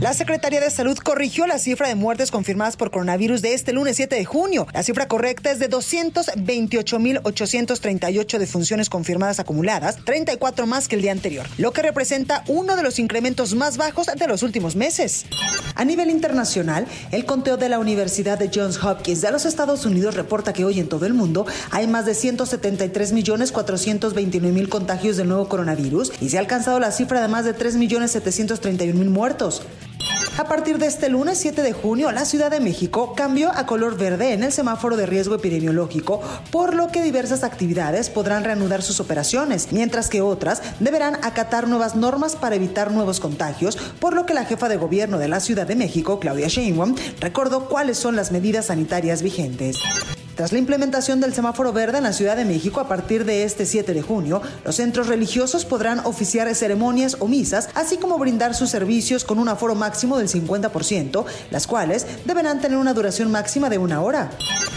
La Secretaría de Salud corrigió la cifra de muertes confirmadas por coronavirus de este lunes 7 de junio. La cifra correcta es de 228.838 defunciones confirmadas acumuladas, 34 más que el día anterior, lo que representa uno de los incrementos más bajos de los últimos meses. A nivel internacional, el conteo de la Universidad de Johns Hopkins de los Estados Unidos reporta que hoy en todo el mundo hay más de 173.429.000 contagios del nuevo coronavirus y se ha alcanzado la cifra de más de 3.731.000 muertos. A partir de este lunes 7 de junio, la Ciudad de México cambió a color verde en el semáforo de riesgo epidemiológico, por lo que diversas actividades podrán reanudar sus operaciones, mientras que otras deberán acatar nuevas normas para evitar nuevos contagios, por lo que la jefa de gobierno de la Ciudad de México, Claudia Sheinbaum, recordó cuáles son las medidas sanitarias vigentes. Tras la implementación del semáforo verde en la Ciudad de México a partir de este 7 de junio, los centros religiosos podrán oficiar ceremonias o misas, así como brindar sus servicios con un aforo máximo del 50%, las cuales deberán tener una duración máxima de una hora.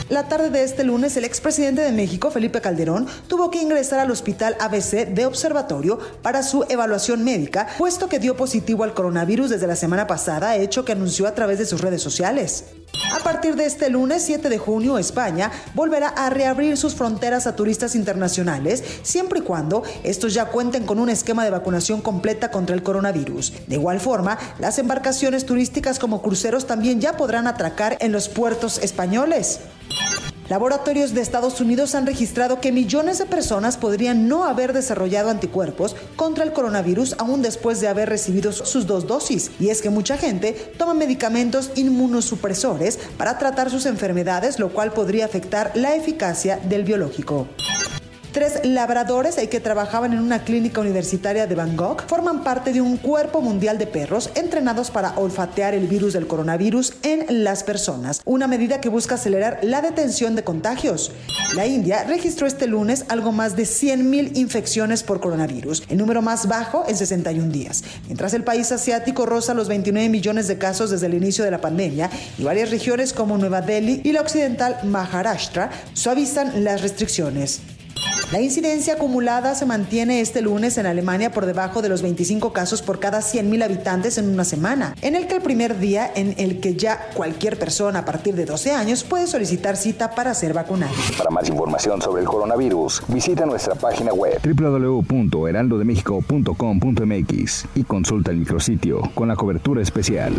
La tarde de este lunes, el expresidente de México, Felipe Calderón, tuvo que ingresar al hospital ABC de observatorio para su evaluación médica, puesto que dio positivo al coronavirus desde la semana pasada, hecho que anunció a través de sus redes sociales. A partir de este lunes 7 de junio, España volverá a reabrir sus fronteras a turistas internacionales, siempre y cuando estos ya cuenten con un esquema de vacunación completa contra el coronavirus. De igual forma, las embarcaciones turísticas como cruceros también ya podrán atracar en los puertos españoles. Laboratorios de Estados Unidos han registrado que millones de personas podrían no haber desarrollado anticuerpos contra el coronavirus aún después de haber recibido sus dos dosis. Y es que mucha gente toma medicamentos inmunosupresores para tratar sus enfermedades, lo cual podría afectar la eficacia del biológico. Tres labradores que trabajaban en una clínica universitaria de Bangkok forman parte de un cuerpo mundial de perros entrenados para olfatear el virus del coronavirus en las personas, una medida que busca acelerar la detención de contagios. La India registró este lunes algo más de 100.000 infecciones por coronavirus, el número más bajo en 61 días, mientras el país asiático roza los 29 millones de casos desde el inicio de la pandemia y varias regiones como Nueva Delhi y la occidental Maharashtra suavizan las restricciones. La incidencia acumulada se mantiene este lunes en Alemania por debajo de los 25 casos por cada 100.000 habitantes en una semana, en el que el primer día en el que ya cualquier persona a partir de 12 años puede solicitar cita para ser vacunado. Para más información sobre el coronavirus, visita nuestra página web www.heraldodemexico.com.mx y consulta el micrositio con la cobertura especial.